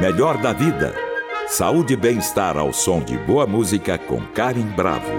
Melhor da vida. Saúde e bem-estar ao som de boa música com Karen Bravo.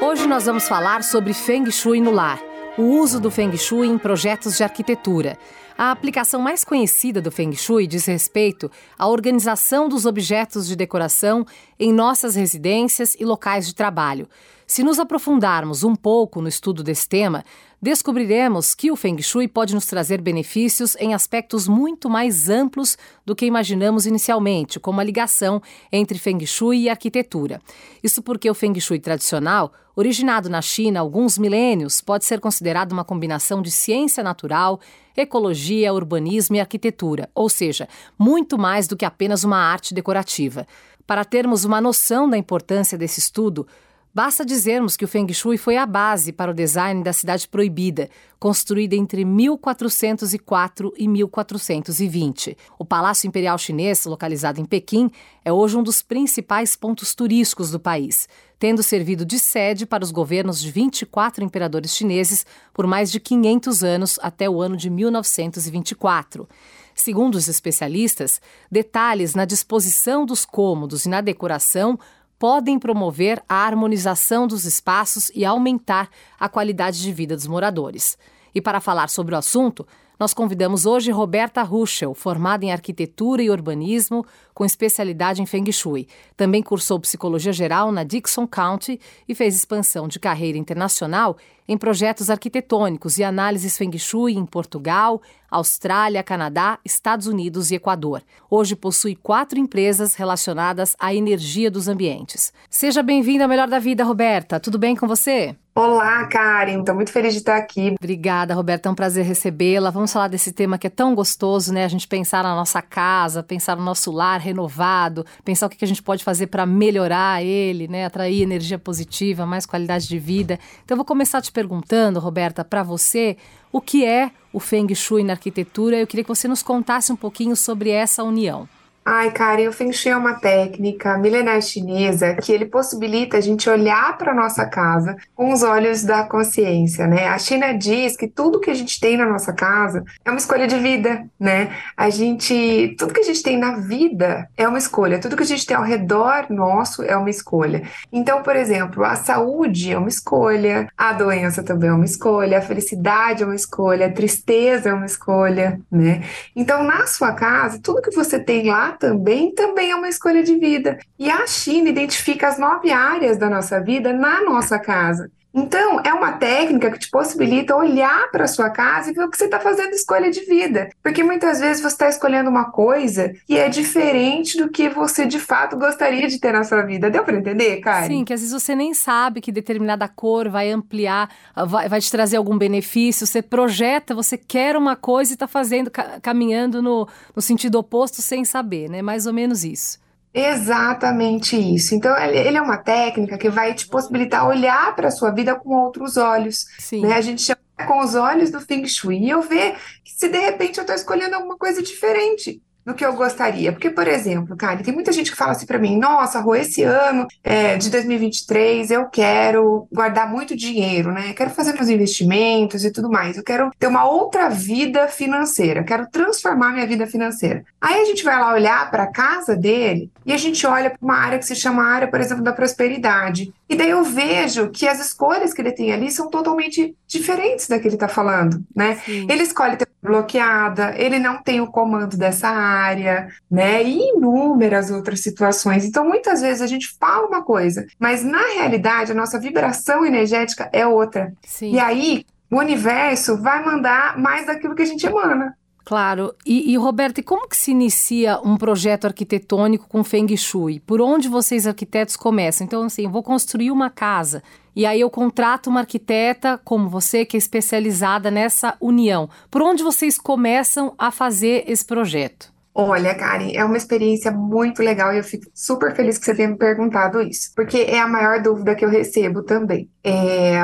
Hoje nós vamos falar sobre Feng Shui no lar. O uso do Feng Shui em projetos de arquitetura. A aplicação mais conhecida do Feng Shui diz respeito à organização dos objetos de decoração em nossas residências e locais de trabalho. Se nos aprofundarmos um pouco no estudo desse tema, descobriremos que o Feng Shui pode nos trazer benefícios em aspectos muito mais amplos do que imaginamos inicialmente, como a ligação entre Feng Shui e arquitetura. Isso porque o Feng Shui tradicional, originado na China há alguns milênios, pode ser considerado uma combinação de ciência natural, ecologia, urbanismo e arquitetura, ou seja, muito mais do que apenas uma arte decorativa. Para termos uma noção da importância desse estudo, Basta dizermos que o Feng Shui foi a base para o design da Cidade Proibida, construída entre 1404 e 1420. O Palácio Imperial Chinês, localizado em Pequim, é hoje um dos principais pontos turísticos do país, tendo servido de sede para os governos de 24 imperadores chineses por mais de 500 anos até o ano de 1924. Segundo os especialistas, detalhes na disposição dos cômodos e na decoração podem promover a harmonização dos espaços e aumentar a qualidade de vida dos moradores. E para falar sobre o assunto, nós convidamos hoje Roberta Ruschel, formada em arquitetura e urbanismo, com especialidade em Feng Shui. Também cursou psicologia geral na Dixon County e fez expansão de carreira internacional em projetos arquitetônicos e análises Feng Shui em Portugal, Austrália, Canadá, Estados Unidos e Equador. Hoje possui quatro empresas relacionadas à energia dos ambientes. Seja bem-vinda ao Melhor da Vida, Roberta. Tudo bem com você? Olá, Karen. Estou muito feliz de estar aqui. Obrigada, Roberta. É um prazer recebê-la. Vamos falar desse tema que é tão gostoso, né? A gente pensar na nossa casa, pensar no nosso lar renovado, pensar o que a gente pode fazer para melhorar ele, né? Atrair energia positiva, mais qualidade de vida. Então, eu vou começar te perguntando, Roberta, para você, o que é o Feng Shui na arquitetura? Eu queria que você nos contasse um pouquinho sobre essa união. Ai, Karen, o Feng Shui é uma técnica milenar chinesa que ele possibilita a gente olhar para nossa casa com os olhos da consciência, né? A China diz que tudo que a gente tem na nossa casa é uma escolha de vida, né? A gente, tudo que a gente tem na vida é uma escolha, tudo que a gente tem ao redor nosso é uma escolha. Então, por exemplo, a saúde é uma escolha, a doença também é uma escolha, a felicidade é uma escolha, a tristeza é uma escolha, né? Então, na sua casa, tudo que você tem lá também, também é uma escolha de vida. E a China identifica as nove áreas da nossa vida na nossa casa. Então, é uma técnica que te possibilita olhar para a sua casa e ver o que você está fazendo escolha de vida. Porque muitas vezes você está escolhendo uma coisa que é diferente do que você de fato gostaria de ter na sua vida. Deu para entender, Karen? Sim, que às vezes você nem sabe que determinada cor vai ampliar, vai, vai te trazer algum benefício. Você projeta, você quer uma coisa e está fazendo, caminhando no, no sentido oposto sem saber, né? Mais ou menos isso. Exatamente isso. Então, ele é uma técnica que vai te possibilitar olhar para a sua vida com outros olhos. Sim. Né? A gente chama com os olhos do Feng Shui e eu ver que se de repente eu estou escolhendo alguma coisa diferente do que eu gostaria. Porque, por exemplo, cara, tem muita gente que fala assim para mim: nossa, Rô, esse ano é, de 2023 eu quero guardar muito dinheiro, né? Quero fazer meus investimentos e tudo mais. Eu quero ter uma outra vida financeira, quero transformar minha vida financeira. Aí a gente vai lá olhar para a casa dele e a gente olha para uma área que se chama área, por exemplo, da prosperidade. E daí eu vejo que as escolhas que ele tem ali são totalmente diferentes da que ele está falando, né? Sim. Ele escolhe ter bloqueada, ele não tem o comando dessa área, né? E inúmeras outras situações. Então, muitas vezes a gente fala uma coisa, mas na realidade a nossa vibração energética é outra. Sim. E aí o universo vai mandar mais daquilo que a gente emana. Claro. E, e Roberto, e como que se inicia um projeto arquitetônico com Feng Shui? Por onde vocês arquitetos começam? Então, assim, vou construir uma casa. E aí eu contrato uma arquiteta como você, que é especializada nessa união. Por onde vocês começam a fazer esse projeto? Olha, Karen, é uma experiência muito legal e eu fico super feliz que você tenha me perguntado isso, porque é a maior dúvida que eu recebo também. É,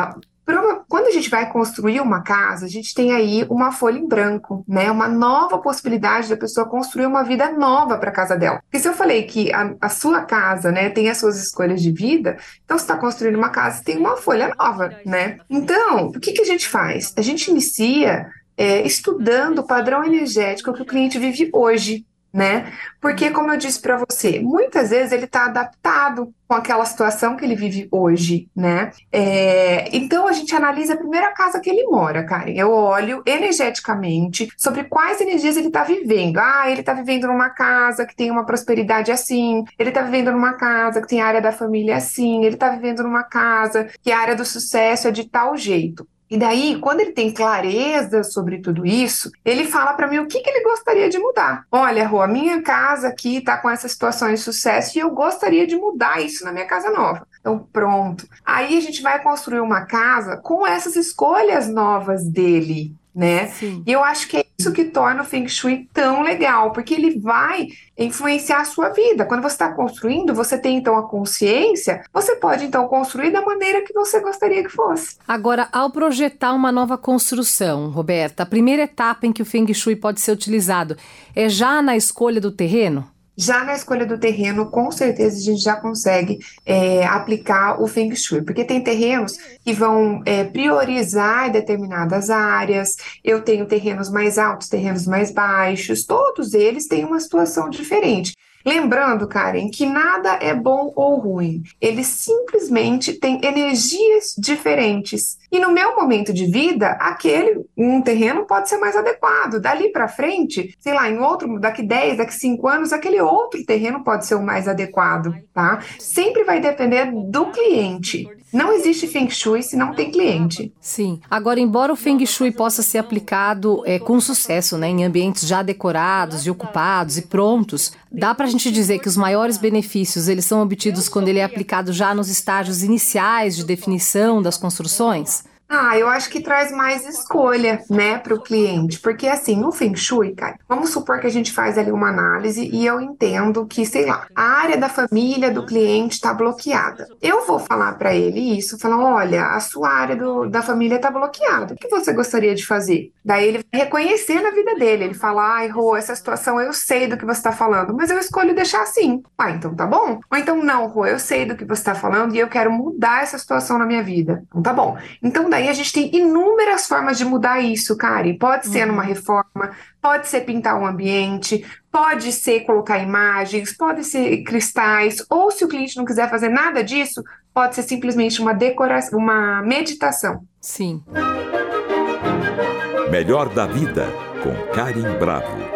quando a gente vai construir uma casa, a gente tem aí uma folha em branco, né? Uma nova possibilidade da pessoa construir uma vida nova para a casa dela. Porque se eu falei que a, a, sua casa, né, tem as suas escolhas de vida, então você está construindo uma casa, tem uma folha nova, né? Então, o que, que a gente faz? A gente inicia é, estudando o padrão energético que o cliente vive hoje. Né? Porque, como eu disse para você, muitas vezes ele está adaptado com aquela situação que ele vive hoje, né? É, então a gente analisa a primeira casa que ele mora, Karen. Eu olho energeticamente sobre quais energias ele está vivendo. Ah, ele está vivendo numa casa que tem uma prosperidade assim, ele está vivendo numa casa que tem a área da família assim, ele está vivendo numa casa que a área do sucesso é de tal jeito. E daí, quando ele tem clareza sobre tudo isso, ele fala para mim o que, que ele gostaria de mudar. Olha, Rô, a minha casa aqui está com essa situação de sucesso e eu gostaria de mudar isso na minha casa nova. Então, pronto. Aí a gente vai construir uma casa com essas escolhas novas dele, né? Sim. E eu acho que é isso que torna o Feng Shui tão legal, porque ele vai influenciar a sua vida. Quando você está construindo, você tem então a consciência, você pode então construir da maneira que você gostaria que fosse. Agora, ao projetar uma nova construção, Roberta, a primeira etapa em que o Feng Shui pode ser utilizado é já na escolha do terreno? Já na escolha do terreno, com certeza a gente já consegue é, aplicar o Feng Shui, porque tem terrenos que vão é, priorizar determinadas áreas. Eu tenho terrenos mais altos, terrenos mais baixos, todos eles têm uma situação diferente. Lembrando, Karen, que nada é bom ou ruim. Eles simplesmente têm energias diferentes. E no meu momento de vida, aquele um terreno pode ser mais adequado. Dali para frente, sei lá, em outro, daqui 10, daqui 5 anos, aquele outro terreno pode ser o mais adequado, tá? Sempre vai depender do cliente. Não existe Feng Shui se não tem cliente. Sim. Agora, embora o Feng Shui possa ser aplicado é, com sucesso né, em ambientes já decorados e ocupados e prontos, dá para a gente dizer que os maiores benefícios eles são obtidos quando ele é aplicado já nos estágios iniciais de definição das construções? Ah, eu acho que traz mais escolha, né, para o cliente, porque assim, no Feng Shui, cara, vamos supor que a gente faz ali uma análise e eu entendo que, sei lá, a área da família do cliente está bloqueada. Eu vou falar para ele isso, falar, olha, a sua área do, da família está bloqueada. O que você gostaria de fazer? Daí ele vai reconhecer na vida dele, ele fala, ai, Rô, essa situação eu sei do que você está falando, mas eu escolho deixar assim. Ah, então tá bom. Ou então não, Rô, eu sei do que você está falando e eu quero mudar essa situação na minha vida. Então tá bom. Então daí aí a gente tem inúmeras formas de mudar isso, Kari. Pode ser uhum. numa reforma, pode ser pintar um ambiente, pode ser colocar imagens, pode ser cristais, ou se o cliente não quiser fazer nada disso, pode ser simplesmente uma decoração, uma meditação. Sim. Melhor da vida com Karim Bravo.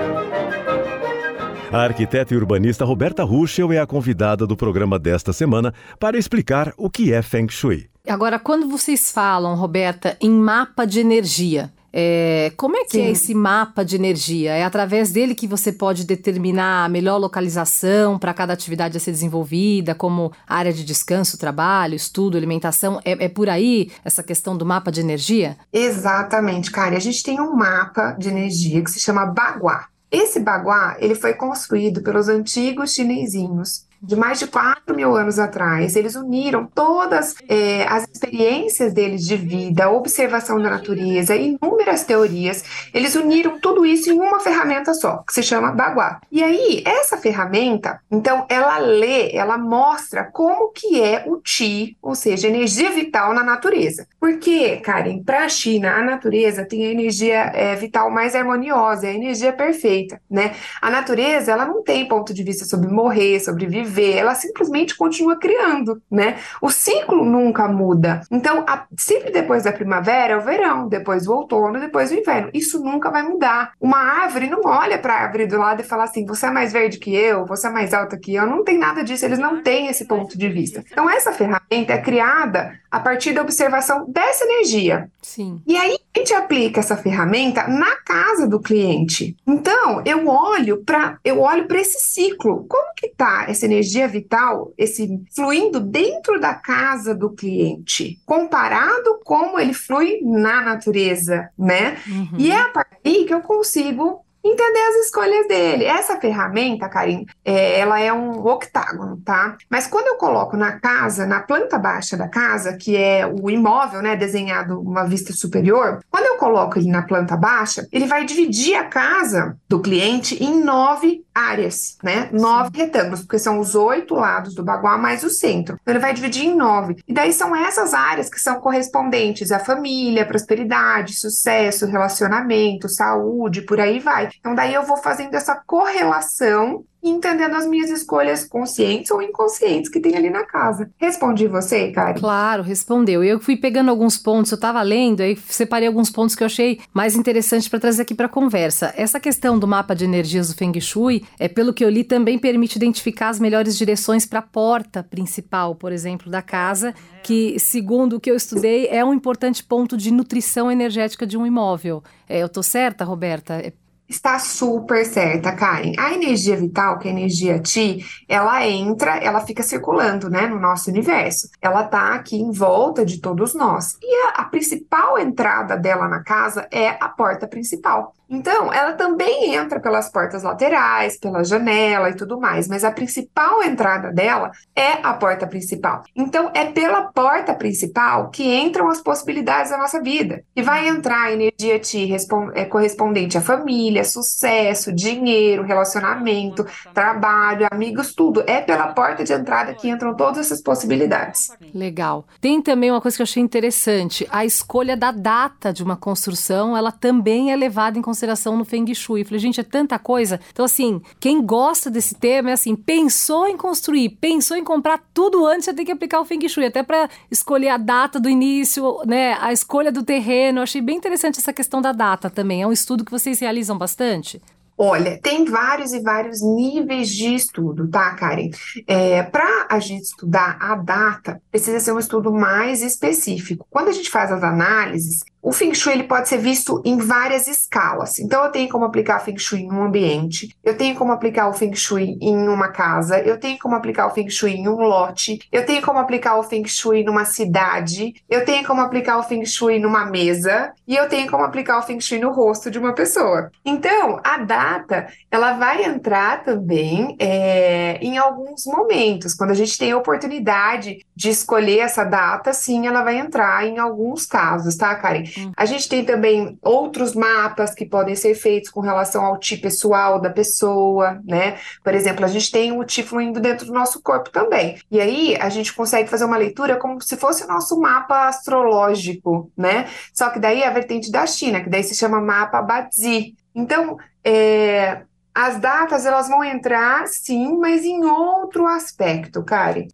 A arquiteta e urbanista Roberta Ruschel é a convidada do programa desta semana para explicar o que é Feng Shui. Agora, quando vocês falam, Roberta, em mapa de energia, é, como é que é Sim. é esse mapa de energia? É através dele que você pode determinar a melhor localização para cada atividade a ser desenvolvida, como área de descanso, trabalho, estudo, alimentação? É, é por aí essa questão do mapa de energia? Exatamente, Kari. A gente tem um mapa de energia que se chama Bagua. Esse Bagua ele foi construído pelos antigos chinesinhos de mais de 4 mil anos atrás. Eles uniram todas é, as experiências deles de vida, observação da natureza, inúmeras teorias. Eles uniram tudo isso em uma ferramenta só, que se chama Bagua. E aí, essa ferramenta, então, ela lê, ela mostra como que é o Qi, ou seja, energia vital na natureza. Porque, Karen, para a China, a natureza tem a energia é, vital mais harmoniosa, é a energia perfeita, né? A natureza, ela não tem ponto de vista sobre morrer, sobre viver, viver, ela simplesmente continua criando, né? O ciclo nunca muda. Então, a, sempre depois da primavera é o verão, depois o outono, depois o inverno. Isso nunca vai mudar. Uma árvore não olha para a árvore do lado e fala assim: você é mais verde que eu, você é mais alta que eu. Não tem nada disso, eles não têm esse ponto de vista. Então, essa ferramenta é criada a partir da observação dessa energia. Sim. E aí a gente aplica essa ferramenta na casa do cliente. Então, eu olho para eu olho para esse ciclo. Como que tá essa energia vital, esse fluindo dentro da casa do cliente, comparado como ele flui na natureza, né? Uhum. E é a partir que eu consigo entender as escolhas dele. Essa ferramenta, Karim, é, ela é um octágono, tá? Mas quando eu coloco na casa, na planta baixa da casa, que é o imóvel, né, desenhado uma vista superior, quando eu coloco ele na planta baixa, ele vai dividir a casa do cliente em nove áreas, né? Nove Sim. retângulos, porque são os oito lados do baguá mais o centro. Então, ele vai dividir em nove. E daí são essas áreas que são correspondentes à família, prosperidade, sucesso, relacionamento, saúde, por aí vai. Então daí eu vou fazendo essa correlação entendendo as minhas escolhas conscientes ou inconscientes que tem ali na casa. Respondi você, Karen? Claro, respondeu. Eu fui pegando alguns pontos, eu estava lendo, aí separei alguns pontos que eu achei mais interessantes para trazer aqui para a conversa. Essa questão do mapa de energias do Feng Shui, é pelo que eu li, também permite identificar as melhores direções para a porta principal, por exemplo, da casa, que, segundo o que eu estudei, é um importante ponto de nutrição energética de um imóvel. É, eu tô certa, Roberta? É Está super certa, Karen. A energia vital, que é a energia Ti, ela entra, ela fica circulando, né, no nosso universo. Ela tá aqui em volta de todos nós. E a, a principal entrada dela na casa é a porta principal. Então, ela também entra pelas portas laterais, pela janela e tudo mais, mas a principal entrada dela é a porta principal. Então, é pela porta principal que entram as possibilidades da nossa vida. E vai entrar a energia Ti é, correspondente à família, sucesso, dinheiro, relacionamento, trabalho, amigos, tudo. É pela porta de entrada que entram todas essas possibilidades. Legal. Tem também uma coisa que eu achei interessante: a escolha da data de uma construção, ela também é levada em consideração consideração no Feng Shui. Falei, gente, é tanta coisa. Então, assim, quem gosta desse tema é assim, pensou em construir, pensou em comprar tudo antes, você tem que aplicar o Feng Shui, até para escolher a data do início, né, a escolha do terreno. Eu achei bem interessante essa questão da data também. É um estudo que vocês realizam bastante? Olha, tem vários e vários níveis de estudo, tá, Karen? É, Para a gente estudar a data, precisa ser um estudo mais específico. Quando a gente faz as análises, o Feng Shui ele pode ser visto em várias escalas. Então, eu tenho como aplicar Feng Shui em um ambiente, eu tenho como aplicar o Feng Shui em uma casa, eu tenho como aplicar o Feng Shui em um lote, eu tenho como aplicar o Feng Shui numa cidade, eu tenho como aplicar o Feng Shui numa mesa e eu tenho como aplicar o Feng Shui no rosto de uma pessoa. Então, a data ela vai entrar também é, em alguns momentos, quando a gente tem a oportunidade de escolher essa data, sim, ela vai entrar em alguns casos, tá, Karen? Hum. A gente tem também outros mapas que podem ser feitos com relação ao ti pessoal da pessoa, né? Por exemplo, a gente tem o ti fluindo dentro do nosso corpo também. E aí a gente consegue fazer uma leitura como se fosse o nosso mapa astrológico, né? Só que daí é a vertente da China, que daí se chama mapa Bazi. Então, é, as datas elas vão entrar, sim, mas em outro aspecto, Kari.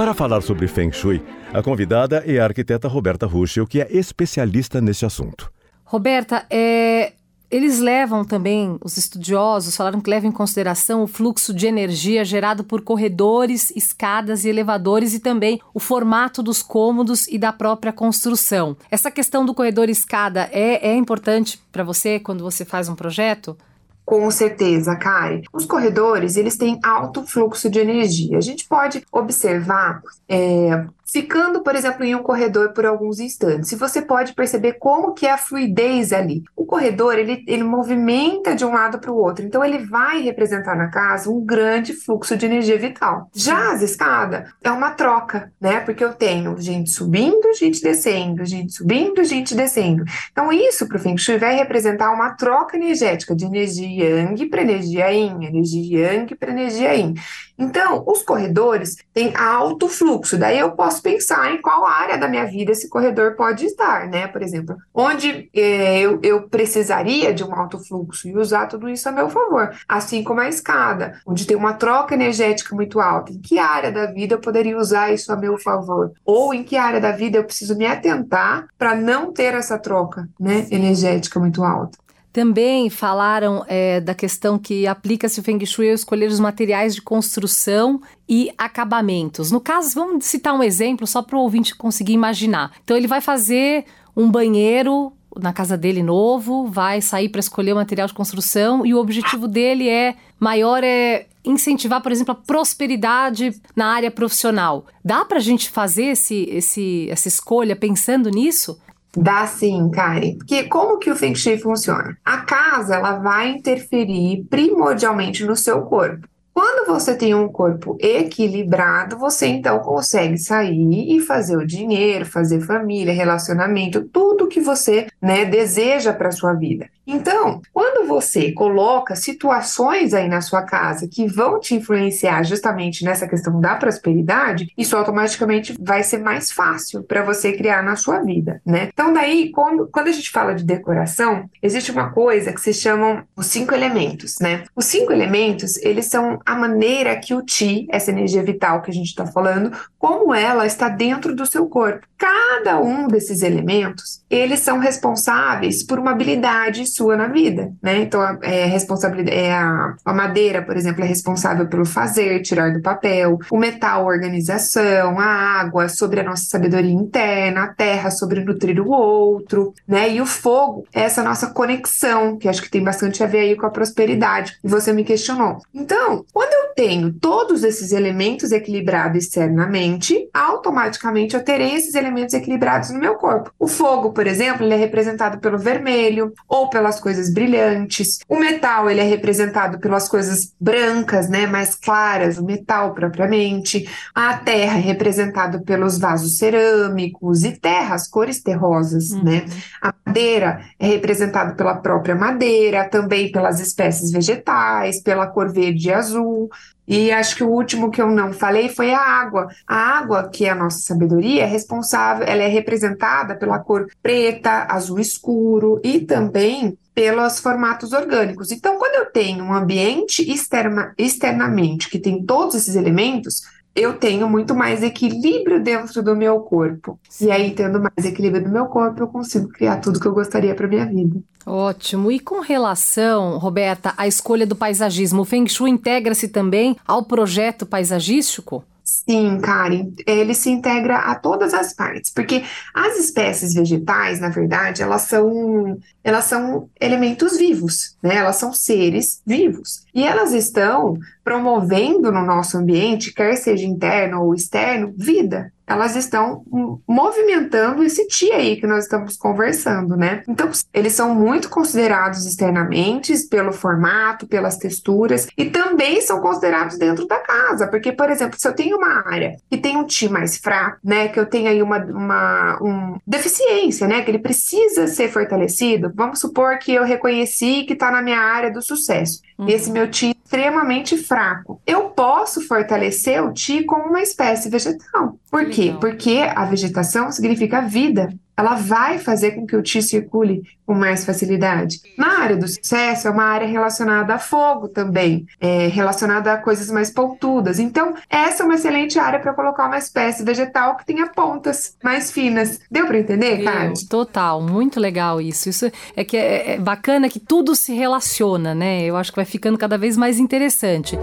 Para falar sobre Feng Shui, a convidada é a arquiteta Roberta Ruschel, que é especialista nesse assunto. Roberta, é, eles levam também, os estudiosos falaram que levam em consideração o fluxo de energia gerado por corredores, escadas e elevadores e também o formato dos cômodos e da própria construção. Essa questão do corredor escada é, é importante para você quando você faz um projeto? Com certeza, Kari. Os corredores, eles têm alto fluxo de energia. A gente pode observar é, ficando, por exemplo, em um corredor por alguns instantes. E você pode perceber como que é a fluidez ali. O corredor, ele, ele movimenta de um lado para o outro. Então, ele vai representar na casa um grande fluxo de energia vital. Já as escadas, é uma troca, né? Porque eu tenho gente subindo, gente descendo, gente subindo, gente descendo. Então, isso para o Feng Shui vai representar uma troca energética de energia Yang para energia Yin, energia Yang para energia Yin. Então, os corredores têm alto fluxo. Daí eu posso posso pensar em qual área da minha vida esse corredor pode estar, né? Por exemplo, onde é, eu, eu precisaria de um alto fluxo e usar tudo isso a meu favor. Assim como a escada, onde tem uma troca energética muito alta. Em que área da vida eu poderia usar isso a meu favor? Ou em que área da vida eu preciso me atentar para não ter essa troca né, energética muito alta? Também falaram é, da questão que aplica-se o Feng Shui ao escolher os materiais de construção e acabamentos. No caso, vamos citar um exemplo só para o ouvinte conseguir imaginar. Então, ele vai fazer um banheiro na casa dele novo, vai sair para escolher o material de construção e o objetivo dele é maior é incentivar, por exemplo, a prosperidade na área profissional. Dá para a gente fazer esse, esse, essa escolha pensando nisso? Dá sim, Karen. Porque como que o Feng Shui funciona? A casa, ela vai interferir primordialmente no seu corpo. Quando você tem um corpo equilibrado, você então consegue sair e fazer o dinheiro, fazer família, relacionamento, tudo que você né, deseja para sua vida. Então, quando você coloca situações aí na sua casa que vão te influenciar justamente nessa questão da prosperidade, isso automaticamente vai ser mais fácil para você criar na sua vida, né? Então, daí, quando, quando a gente fala de decoração, existe uma coisa que se chamam os cinco elementos, né? Os cinco elementos, eles são a maneira que o Ti, essa energia vital que a gente está falando, como ela está dentro do seu corpo. Cada um desses elementos, eles são responsáveis por uma habilidade sua na vida, né? Então, é responsabilidade, é a, a madeira, por exemplo, é responsável pelo fazer, tirar do papel, o metal, organização, a água, sobre a nossa sabedoria interna, a terra, sobre nutrir o outro, né? E o fogo, é essa nossa conexão, que acho que tem bastante a ver aí com a prosperidade, e você me questionou. Então, quando eu tenho todos esses elementos equilibrados externamente, automaticamente eu terei esses elementos equilibrados no meu corpo. O fogo, por exemplo, ele é representado pelo vermelho ou pelas coisas brilhantes. O metal, ele é representado pelas coisas brancas, né, mais claras, o metal propriamente. A terra é representado pelos vasos cerâmicos e terras, cores terrosas, uhum. né? A madeira é representada pela própria madeira, também pelas espécies vegetais, pela cor verde e azul. E acho que o último que eu não falei foi a água. A água, que é a nossa sabedoria, é responsável, ela é representada pela cor preta, azul escuro e também pelos formatos orgânicos. Então, quando eu tenho um ambiente externa, externamente que tem todos esses elementos, eu tenho muito mais equilíbrio dentro do meu corpo. E aí, tendo mais equilíbrio do meu corpo, eu consigo criar tudo que eu gostaria para minha vida. Ótimo. E com relação, Roberta, à escolha do paisagismo, o Feng Shui integra-se também ao projeto paisagístico? Sim, Karen, ele se integra a todas as partes, porque as espécies vegetais, na verdade, elas são, elas são elementos vivos, né? Elas são seres vivos. E elas estão promovendo no nosso ambiente, quer seja interno ou externo, vida elas estão movimentando esse ti aí que nós estamos conversando, né? Então, eles são muito considerados externamente pelo formato, pelas texturas e também são considerados dentro da casa, porque, por exemplo, se eu tenho uma área que tem um ti mais fraco, né, que eu tenho aí uma, uma um deficiência, né, que ele precisa ser fortalecido, vamos supor que eu reconheci que está na minha área do sucesso. Uhum. Esse meu ti extremamente fraco. Eu posso fortalecer o ti como uma espécie vegetal. Por quê? Porque a vegetação significa vida ela vai fazer com que o Ti circule com mais facilidade. Na área do sucesso, é uma área relacionada a fogo também, é, relacionada a coisas mais pontudas. Então, essa é uma excelente área para colocar uma espécie vegetal que tenha pontas mais finas. Deu para entender, Karen? Total, muito legal isso. Isso é que é, é bacana que tudo se relaciona, né? Eu acho que vai ficando cada vez mais interessante.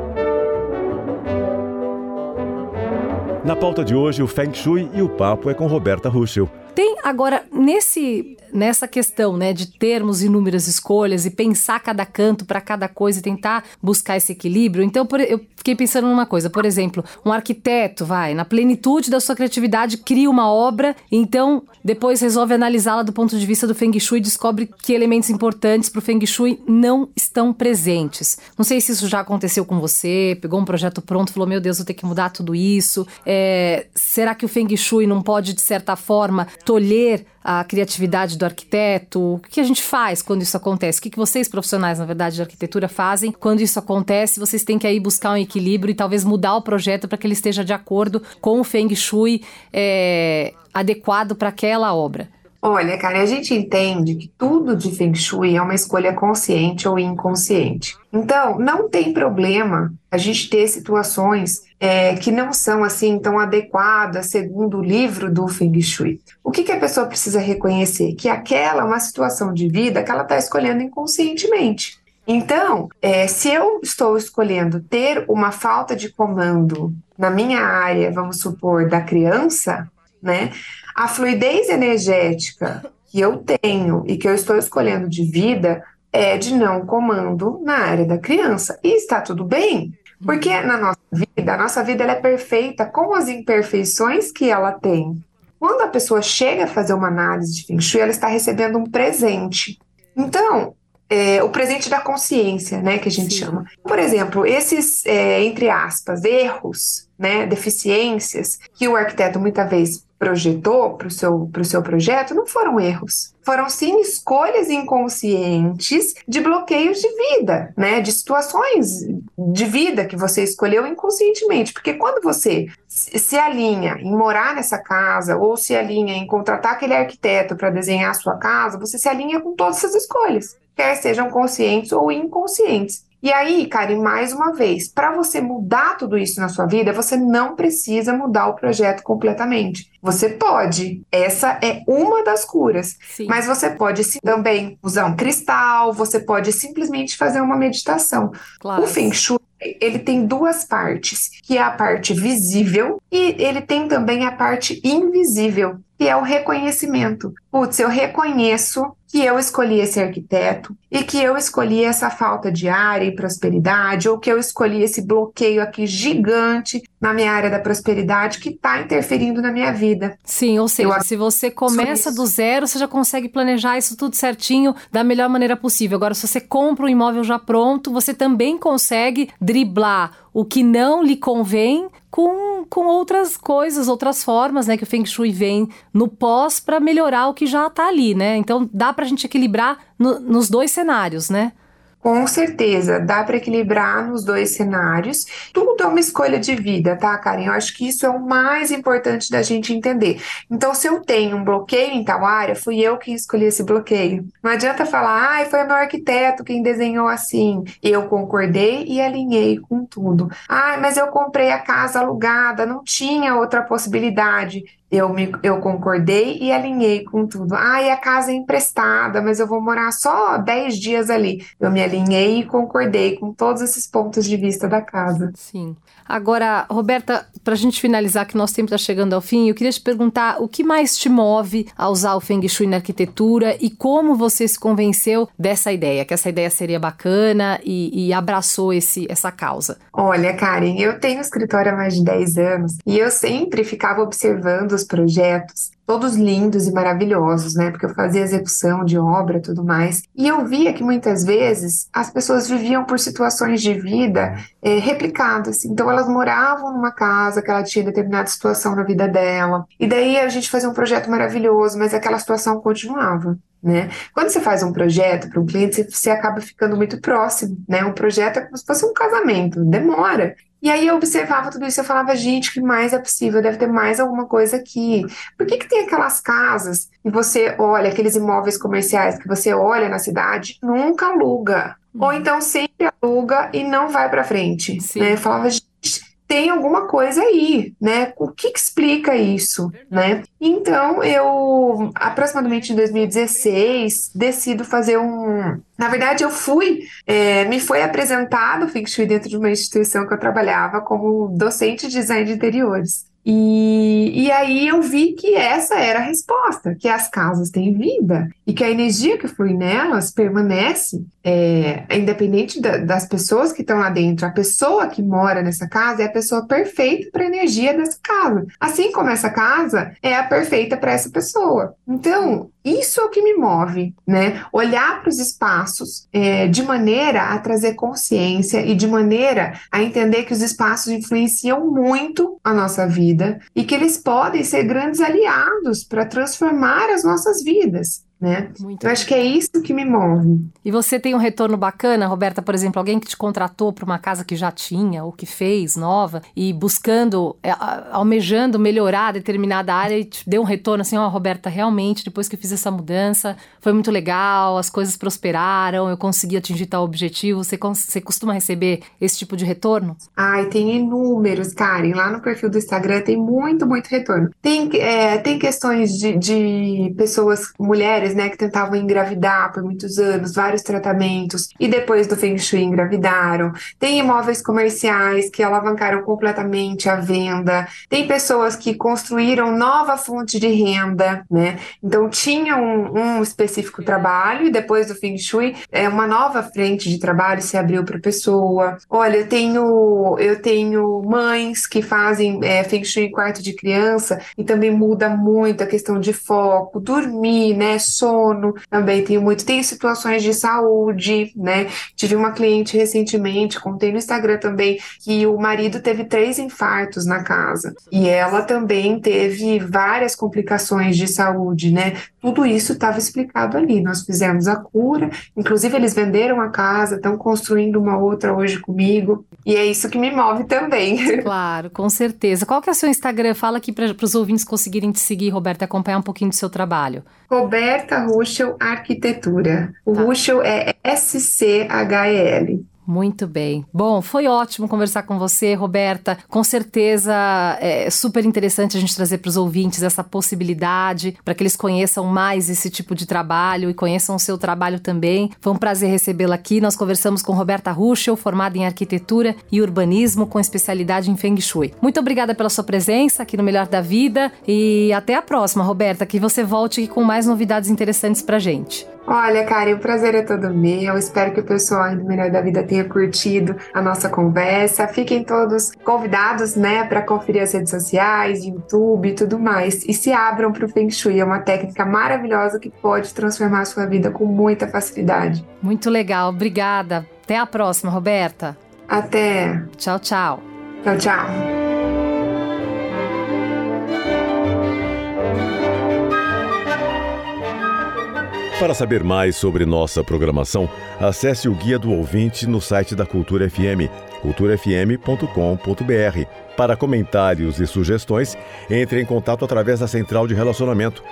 Na pauta de hoje, o Feng Shui e o papo é com Roberta Ruschel. Tem agora nesse nessa questão, né, de termos inúmeras escolhas e pensar cada canto para cada coisa e tentar buscar esse equilíbrio. Então, por, eu fiquei pensando numa coisa, por exemplo, um arquiteto vai na plenitude da sua criatividade cria uma obra, então depois resolve analisá-la do ponto de vista do Feng Shui e descobre que elementos importantes para o Feng Shui não estão presentes. Não sei se isso já aconteceu com você, pegou um projeto pronto, falou meu Deus, vou ter que mudar tudo isso. É, será que o Feng Shui não pode de certa forma tolher a criatividade do arquiteto? O que a gente faz quando isso acontece? O que vocês, profissionais, na verdade, de arquitetura, fazem quando isso acontece? Vocês têm que aí buscar um equilíbrio e talvez mudar o projeto para que ele esteja de acordo com o Feng Shui é, adequado para aquela obra. Olha, cara, a gente entende que tudo de Feng Shui é uma escolha consciente ou inconsciente. Então, não tem problema a gente ter situações é, que não são assim tão adequadas segundo o livro do Feng Shui. O que, que a pessoa precisa reconhecer? Que aquela é uma situação de vida que ela está escolhendo inconscientemente. Então, é, se eu estou escolhendo ter uma falta de comando na minha área, vamos supor, da criança, né? A fluidez energética que eu tenho e que eu estou escolhendo de vida é de não comando na área da criança. E está tudo bem, porque na nossa vida, a nossa vida é perfeita com as imperfeições que ela tem. Quando a pessoa chega a fazer uma análise de Feng Shui, ela está recebendo um presente. Então, é, o presente da consciência, né, que a gente Sim. chama. Por exemplo, esses, é, entre aspas, erros, né, deficiências que o arquiteto muitas vezes projetou para o seu, pro seu projeto não foram erros. Foram sim escolhas inconscientes de bloqueios de vida, né? De situações de vida que você escolheu inconscientemente. Porque quando você se alinha em morar nessa casa ou se alinha em contratar aquele arquiteto para desenhar a sua casa, você se alinha com todas essas escolhas, quer sejam conscientes ou inconscientes. E aí, Karen, mais uma vez, para você mudar tudo isso na sua vida, você não precisa mudar o projeto completamente. Você pode, essa é uma das curas, Sim. mas você pode também usar um cristal, você pode simplesmente fazer uma meditação. Claro. O Feng Shui ele tem duas partes, que é a parte visível e ele tem também a parte invisível, que é o reconhecimento. Putz, eu reconheço que eu escolhi esse arquiteto e que eu escolhi essa falta de área e prosperidade, ou que eu escolhi esse bloqueio aqui gigante na minha área da prosperidade que está interferindo na minha vida. Sim, ou seja, eu se você começa do zero, você já consegue planejar isso tudo certinho da melhor maneira possível. Agora, se você compra um imóvel já pronto, você também consegue driblar o que não lhe convém com, com outras coisas, outras formas, né, que o Feng Shui vem no pós para melhorar o que já está ali, né? Então dá para a gente equilibrar no, nos dois cenários, né? Com certeza, dá para equilibrar nos dois cenários. Tudo é uma escolha de vida, tá, Karen? Eu acho que isso é o mais importante da gente entender. Então, se eu tenho um bloqueio em tal área, fui eu que escolhi esse bloqueio. Não adianta falar, ah, foi meu arquiteto quem desenhou assim. Eu concordei e alinhei com tudo. Ah, mas eu comprei a casa alugada, não tinha outra possibilidade eu, me, eu concordei e alinhei com tudo. Ah, e a casa é emprestada, mas eu vou morar só 10 dias ali. Eu me alinhei e concordei com todos esses pontos de vista da casa. Sim. Agora, Roberta, para a gente finalizar, que nosso tempo está chegando ao fim, eu queria te perguntar o que mais te move a usar o Feng Shui na arquitetura e como você se convenceu dessa ideia, que essa ideia seria bacana e, e abraçou esse, essa causa. Olha, Karen, eu tenho escritório há mais de 10 anos e eu sempre ficava observando os projetos todos lindos e maravilhosos, né? Porque eu fazia execução de obra, tudo mais. E eu via que muitas vezes as pessoas viviam por situações de vida é, replicadas. Então elas moravam numa casa que ela tinha determinada situação na vida dela. E daí a gente fazia um projeto maravilhoso, mas aquela situação continuava. Né? Quando você faz um projeto para um cliente, você acaba ficando muito próximo, né? Um projeto é como se fosse um casamento, demora. E aí eu observava tudo isso, eu falava, gente, que mais é possível? Deve ter mais alguma coisa aqui. Por que, que tem aquelas casas e você olha, aqueles imóveis comerciais que você olha na cidade, nunca aluga? Uhum. Ou então sempre aluga e não vai para frente. Né? Eu falava, gente, tem alguma coisa aí, né? O que, que explica isso, né? Então, eu, aproximadamente em 2016, decido fazer um... Na verdade, eu fui, é, me foi apresentado Feng Shui dentro de uma instituição que eu trabalhava como docente de design de interiores. E, e aí eu vi que essa era a resposta, que as casas têm vida e que a energia que flui nelas permanece, é, independente da, das pessoas que estão lá dentro. A pessoa que mora nessa casa é a pessoa perfeita para a energia dessa casa. Assim como essa casa é a perfeita para essa pessoa. Então, isso é o que me move, né? Olhar para os espaços é, de maneira a trazer consciência e de maneira a entender que os espaços influenciam muito a nossa vida e que eles podem ser grandes aliados para transformar as nossas vidas né? Muito eu acho que é isso que me move. E você tem um retorno bacana, Roberta, por exemplo, alguém que te contratou para uma casa que já tinha ou que fez nova e buscando, é, almejando melhorar determinada área e te deu um retorno assim, ó, oh, Roberta, realmente depois que eu fiz essa mudança, foi muito legal, as coisas prosperaram, eu consegui atingir tal objetivo. Você, você costuma receber esse tipo de retorno? Ai, tem inúmeros, Karen. Lá no perfil do Instagram tem muito, muito retorno. Tem, é, tem questões de, de pessoas, mulheres mulheres, né, que tentavam engravidar por muitos anos, vários tratamentos, e depois do Feng Shui engravidaram. Tem imóveis comerciais que alavancaram completamente a venda. Tem pessoas que construíram nova fonte de renda, né? Então tinha um, um específico trabalho e depois do Feng Shui, é, uma nova frente de trabalho se abriu para a pessoa. Olha, eu tenho, eu tenho mães que fazem é, Feng Shui em quarto de criança e também muda muito a questão de foco, dormir, né? Sono, também tenho muito. Tenho situações de saúde, né? Tive uma cliente recentemente, contei no Instagram também, que o marido teve três infartos na casa e ela também teve várias complicações de saúde, né? Tudo isso estava explicado ali. Nós fizemos a cura, inclusive eles venderam a casa, estão construindo uma outra hoje comigo, e é isso que me move também. Claro, com certeza. Qual que é o seu Instagram? Fala aqui para os ouvintes conseguirem te seguir, Roberta, acompanhar um pouquinho do seu trabalho. Roberta Ruschel Arquitetura. O tá. Ruschel é S-C-H-E-L. Muito bem. Bom, foi ótimo conversar com você, Roberta. Com certeza é super interessante a gente trazer para os ouvintes essa possibilidade, para que eles conheçam mais esse tipo de trabalho e conheçam o seu trabalho também. Foi um prazer recebê-la aqui. Nós conversamos com Roberta Ruschel, formada em arquitetura e urbanismo, com especialidade em Feng Shui. Muito obrigada pela sua presença aqui no Melhor da Vida e até a próxima, Roberta, que você volte com mais novidades interessantes para gente. Olha, Karen, o prazer é todo meu. Espero que o pessoal do Melhor da Vida tenha curtido a nossa conversa. Fiquem todos convidados, né, para conferir as redes sociais, YouTube e tudo mais. E se abram para o Feng Shui. É uma técnica maravilhosa que pode transformar a sua vida com muita facilidade. Muito legal. Obrigada. Até a próxima, Roberta. Até. Tchau, tchau. Tchau, tchau. Para saber mais sobre nossa programação, acesse o Guia do Ouvinte no site da Cultura FM, culturafm.com.br. Para comentários e sugestões, entre em contato através da central de relacionamento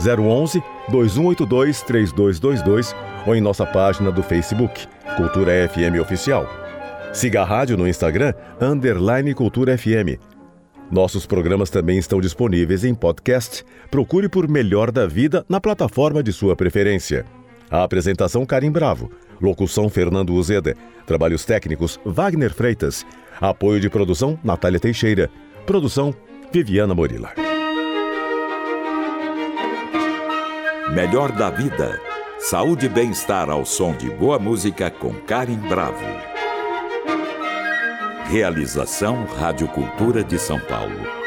011 2182 3222 ou em nossa página do Facebook, Cultura FM Oficial. Siga a rádio no Instagram, underline Cultura FM. Nossos programas também estão disponíveis em podcast. Procure por Melhor da Vida na plataforma de sua preferência. A apresentação Karim Bravo. Locução Fernando Uzeda. Trabalhos técnicos Wagner Freitas. Apoio de produção Natália Teixeira. Produção Viviana Morila. Melhor da Vida. Saúde e bem-estar ao som de boa música com Karim Bravo. Realização Rádio Cultura de São Paulo.